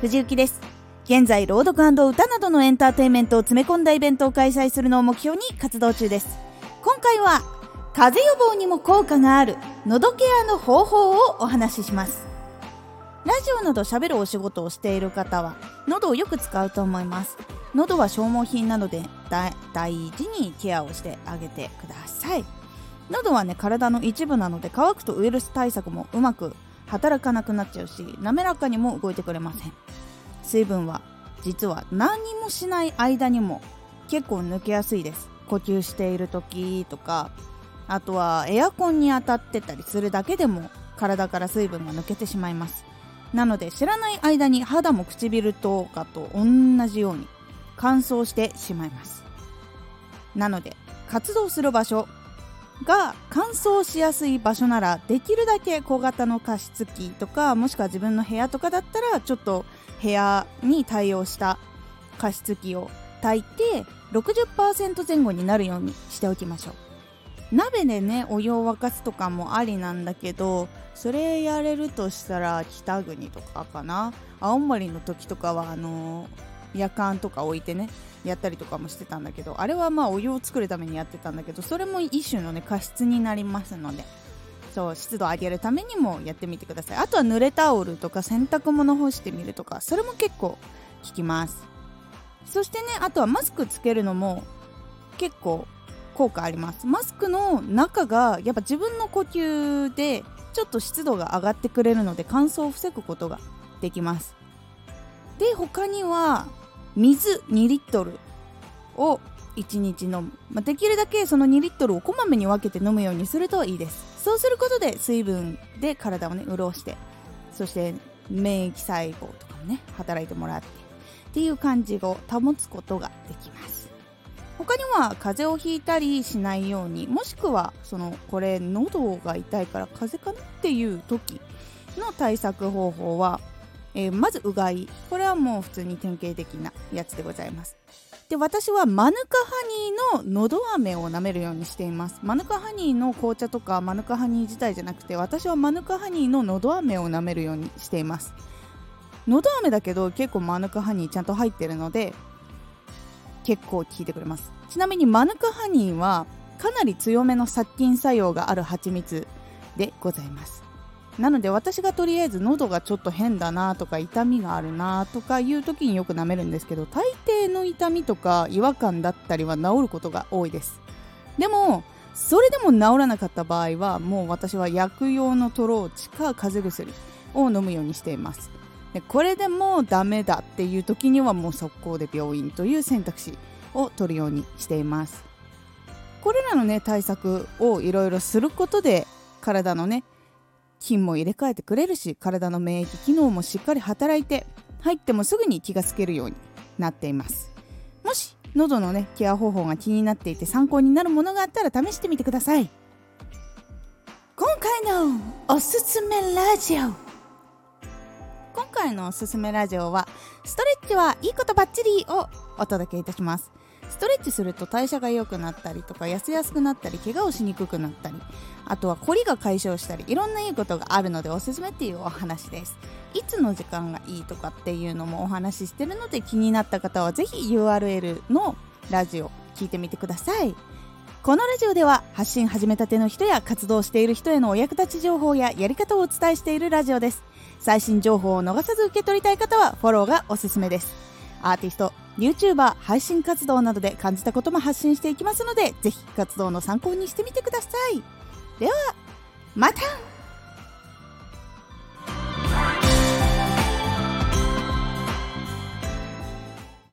藤幸です。現在朗読歌などのエンターテインメントを詰め込んだイベントを開催するのを目標に活動中です。今回は風邪予防にも効果がある喉ケアの方法をお話しします。ラジオなど喋るお仕事をしている方は喉をよく使うと思います。喉は消耗品なので大事にケアをしてあげてください。喉はね体の一部なので乾くとウイルス対策もうまく働かなくなっちゃうし滑らかにも動いてくれません。水分は実は何もしない間にも結構抜けやすいです。呼吸している時とかあとはエアコンに当たってたりするだけでも体から水分が抜けてしまいます。なので知らない間に肌も唇とかと同じように乾燥してしまいます。なので活動する場所が乾燥しやすい場所ならできるだけ小型の加湿器とかもしくは自分の部屋とかだったらちょっと部屋に対応した加湿器を炊いて60%前後になるようにしておきましょう。鍋でねお湯を沸かすとかもありなんだけどそれやれるとしたら北国とかかな？青森の時とかはあのー、夜間とか置いてねやったりとかもしてたんだけどあれはまあお湯を作るためにやってたんだけどそれも一種のね加湿になりますのでそう湿度を上げるためにもやってみてください。あとは濡れタオルとか洗濯物干してみるとかそれも結構効きます。そしてねあとはマスクつけるのも結構効果あります。マスクの中がやっぱ自分の呼吸でちょっと湿度が上がってくれるので乾燥を防ぐことができます。で他には水2リットルを1日飲む、まあ、できるだけその2リットルをこまめに分けて飲むようにするといいです。そうすることで水分で体をね潤してそして免疫細胞とかもね働いてもらってっていう感じを保つことができます。他には風邪をひいたりしないようにもしくはそのこれ喉が痛いから風邪かなっていう時の対策方法はえー、まずうがい。これはもう普通に典型的なやつでございます。で私はマヌカハニーののど飴を舐めるようにしています。マヌカハニーの紅茶とかマヌカハニー自体じゃなくて私はマヌカハニーののど飴を舐めるようにしています。のど飴だけど結構マヌカハニーちゃんと入ってるので結構効いてくれます。ちなみにマヌカハニーはかなり強めの殺菌作用がある蜂蜜でございます。なので私がとりあえず喉がちょっと変だなとか痛みがあるなとかいう時によく舐めるんですけど大抵の痛みとか違和感だったりは治ることが多いです。でもそれでも治らなかった場合はもう私は薬用のトローチか風邪薬を飲むようにしています。でこれでもダメだっていう時にはもう速攻で病院という選択肢を取るようにしています。これらのね対策をいろいろすることで体のね菌も入れ替えてくれるし体の免疫機能もしっかり働いて入ってもすぐに気がつけるようになっています。もし喉のねケア方法が気になっていて参考になるものがあったら試してみてください。今回のおすすめラジオ。今回のおすすめラジオはストレッチはいいことばっちりをお届けいたします。ストレッチすると代謝が良くなったりとか痩せやすくなったり怪我をしにくくなったりあとは凝りが解消したりいろんないいことがあるのでおすすめっていうお話です。いつの時間がいいとかっていうのもお話ししてるので気になった方はぜひ URL のラジオ聞いてみてください。このラジオでは発信始めたての人や活動している人へのお役立ち情報ややり方をお伝えしているラジオです。最新情報を逃さず受け取りたい方はフォローがおすすめです。アーティスト YouTuber 配信活動などで感じたことも発信していきますのでぜひ活動の参考にしてみてください。ではまた。